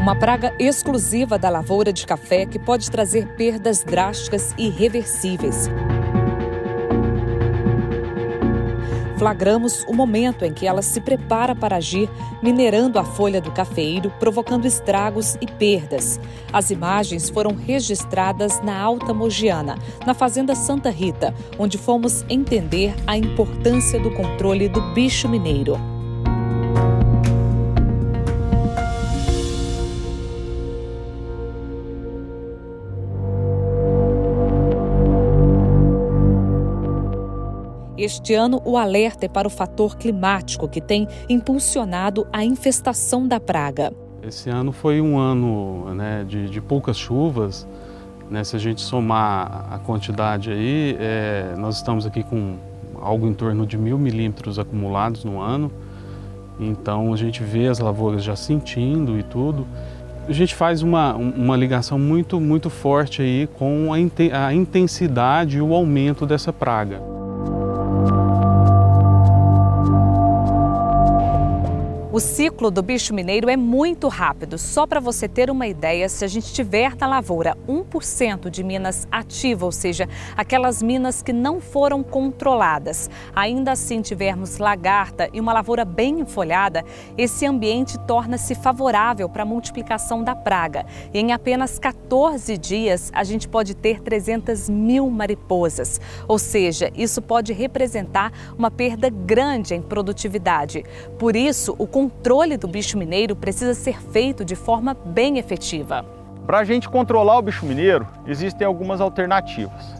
Uma praga exclusiva da lavoura de café que pode trazer perdas drásticas e irreversíveis. flagramos o momento em que ela se prepara para agir, minerando a folha do cafeiro, provocando estragos e perdas. As imagens foram registradas na Alta Mogiana, na Fazenda Santa Rita, onde fomos entender a importância do controle do bicho mineiro. Este ano, o alerta é para o fator climático, que tem impulsionado a infestação da praga. Esse ano foi um ano né, de, de, poucas chuvas. Né, se a gente somar a quantidade aí, é, nós estamos aqui com algo em torno de mil milímetros acumulados no ano. Então a gente vê as lavouras já sentindo e tudo. A gente faz uma, uma ligação muito, muito forte aí com a, a intensidade e o aumento dessa praga. O ciclo do bicho mineiro é muito rápido. Só para você ter uma ideia, se a gente tiver na lavoura 1% de minas ativas, ou seja, aquelas minas que não foram controladas, ainda assim tivermos lagarta e uma lavoura bem enfolhada, esse ambiente torna-se favorável para a multiplicação da praga. E em apenas 14 dias, a gente pode ter 300 mil mariposas. Ou seja, isso pode representar uma perda grande em produtividade. Por isso, o controle do bicho mineiro precisa ser feito de forma bem efetiva. Para a gente controlar o bicho mineiro, existem algumas alternativas.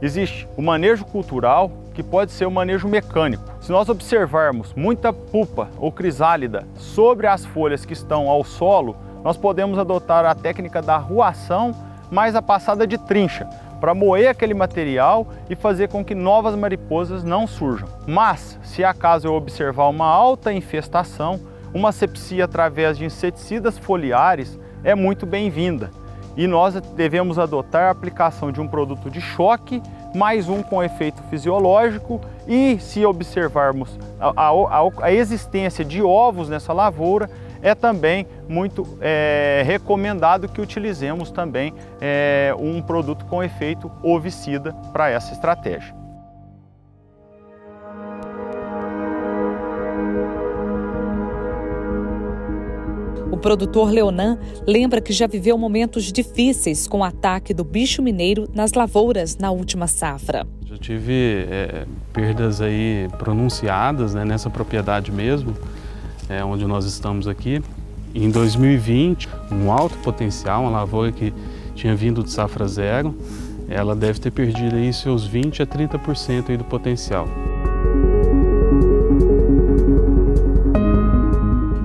Existe o manejo cultural, que pode ser o manejo mecânico. Se nós observarmos muita pupa ou crisálida sobre as folhas que estão ao solo, nós podemos adotar a técnica da ruação mais a passada de trincha, para moer aquele material e fazer com que novas mariposas não surjam. Mas, se acaso eu observar uma alta infestação, uma sepsia através de inseticidas foliares é muito bem-vinda. E nós devemos adotar a aplicação de um produto de choque, mais um com efeito fisiológico e se observarmos a, a, a existência de ovos nessa lavoura, é também muito é, recomendado que utilizemos também é, um produto com efeito ovicida para essa estratégia. O produtor Leonan lembra que já viveu momentos difíceis com o ataque do bicho mineiro nas lavouras na última safra. Já tive é, perdas aí pronunciadas né, nessa propriedade mesmo é, onde nós estamos aqui. Em 2020, um alto potencial, uma lavoura que tinha vindo de safra zero, ela deve ter perdido aí seus 20 a 30% aí do potencial.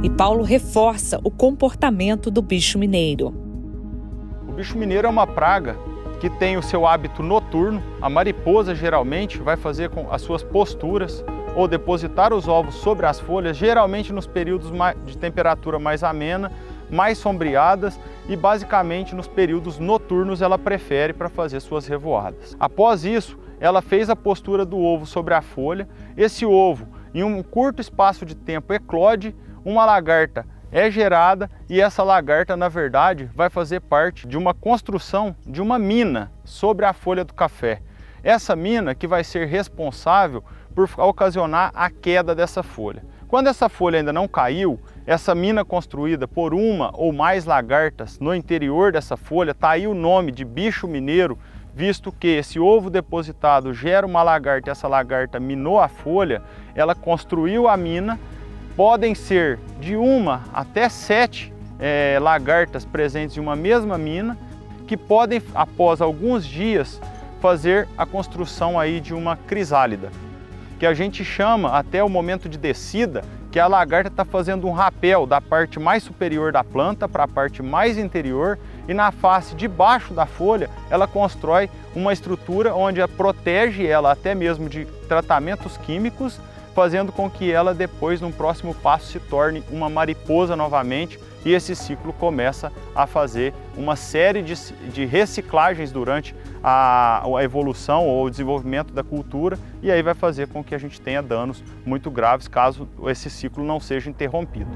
E Paulo reforça o comportamento do bicho mineiro. O bicho mineiro é uma praga que tem o seu hábito noturno. A mariposa geralmente vai fazer com as suas posturas ou depositar os ovos sobre as folhas, geralmente nos períodos de temperatura mais amena, mais sombreadas e basicamente nos períodos noturnos ela prefere para fazer suas revoadas. Após isso, ela fez a postura do ovo sobre a folha. Esse ovo, em um curto espaço de tempo, eclode, uma lagarta é gerada e essa lagarta, na verdade, vai fazer parte de uma construção de uma mina sobre a folha do café. Essa mina que vai ser responsável por ocasionar a queda dessa folha. Quando essa folha ainda não caiu, essa mina construída por uma ou mais lagartas no interior dessa folha, está aí o nome de bicho mineiro, visto que esse ovo depositado gera uma lagarta essa lagarta minou a folha, ela construiu a mina, podem ser de uma até sete é, lagartas presentes em uma mesma mina, que podem, após alguns dias, fazer a construção aí de uma crisálida que a gente chama até o momento de descida, que a lagarta está fazendo um rapel da parte mais superior da planta para a parte mais interior e na face de baixo da folha ela constrói uma estrutura onde protege ela até mesmo de tratamentos químicos, fazendo com que ela depois, no próximo passo, se torne uma mariposa novamente e esse ciclo começa a fazer uma série de, de reciclagens durante a, a, evolução ou o desenvolvimento da cultura e aí vai fazer com que a gente tenha danos muito graves caso esse ciclo não seja interrompido.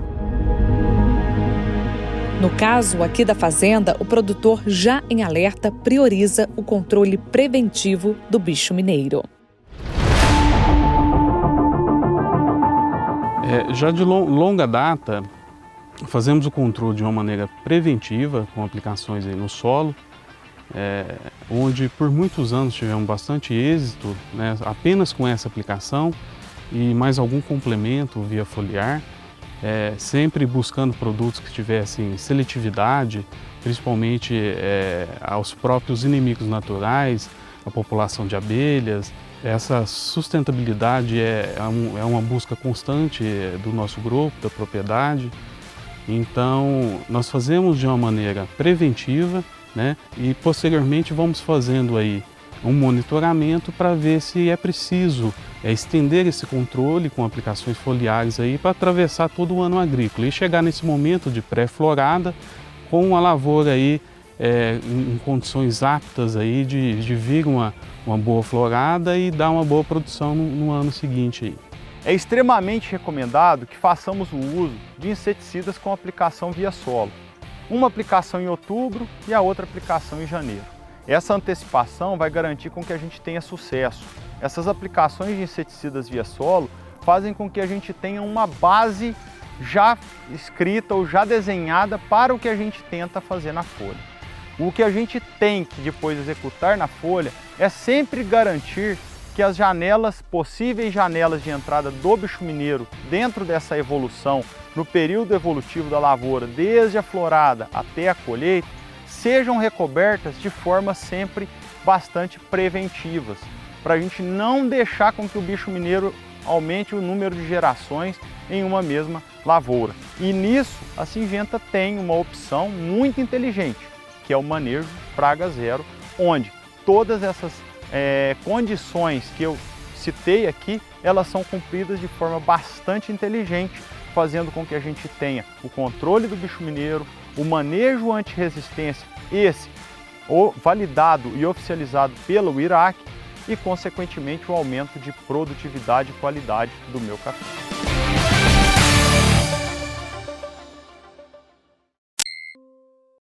No caso aqui da fazenda, o produtor já em alerta prioriza o controle preventivo do bicho mineiro. É, já de longa data, fazemos o controle de uma maneira preventiva, com aplicações no solo, é, onde por muitos anos tivemos bastante êxito né, apenas com essa aplicação e mais algum complemento via foliar, é, sempre buscando produtos que tivessem seletividade, principalmente é, aos próprios inimigos naturais, a população de abelhas. Essa sustentabilidade é, é, é uma busca constante do nosso grupo, da propriedade. Então, nós fazemos de uma maneira preventiva, né? E posteriormente vamos fazendo aí um monitoramento para ver se é preciso é, estender esse controle com aplicações foliares aí para atravessar todo o ano agrícola e chegar nesse momento de pré-florada com a lavoura aí é, em, condições aptas aí de, de vir uma, uma boa florada e dar uma boa produção no, no ano seguinte aí. É extremamente recomendado que façamos o uso de inseticidas com aplicação via solo uma aplicação em outubro e a outra aplicação em janeiro. Essa antecipação vai garantir com que a gente tenha sucesso. Essas aplicações de inseticidas via solo fazem com que a gente tenha uma base já escrita ou já desenhada para o que a gente tenta fazer na folha. O que a gente tem que depois executar na folha é sempre garantir que as janelas, possíveis janelas de entrada do bicho mineiro dentro dessa evolução, no período evolutivo da lavoura, desde a florada até a colheita, sejam recobertas de forma sempre bastante preventivas, para a gente não deixar com que o bicho mineiro aumente o número de gerações em uma mesma lavoura. E nisso a Singenta tem uma opção muito inteligente, que é o manejo praga zero, onde todas essas é, condições que eu citei aqui, elas são cumpridas de forma bastante inteligente, fazendo com que a gente tenha o controle do bicho mineiro, o manejo anti-resistência, esse validado e oficializado pelo Iraque e, consequentemente, o aumento de produtividade e qualidade do meu café.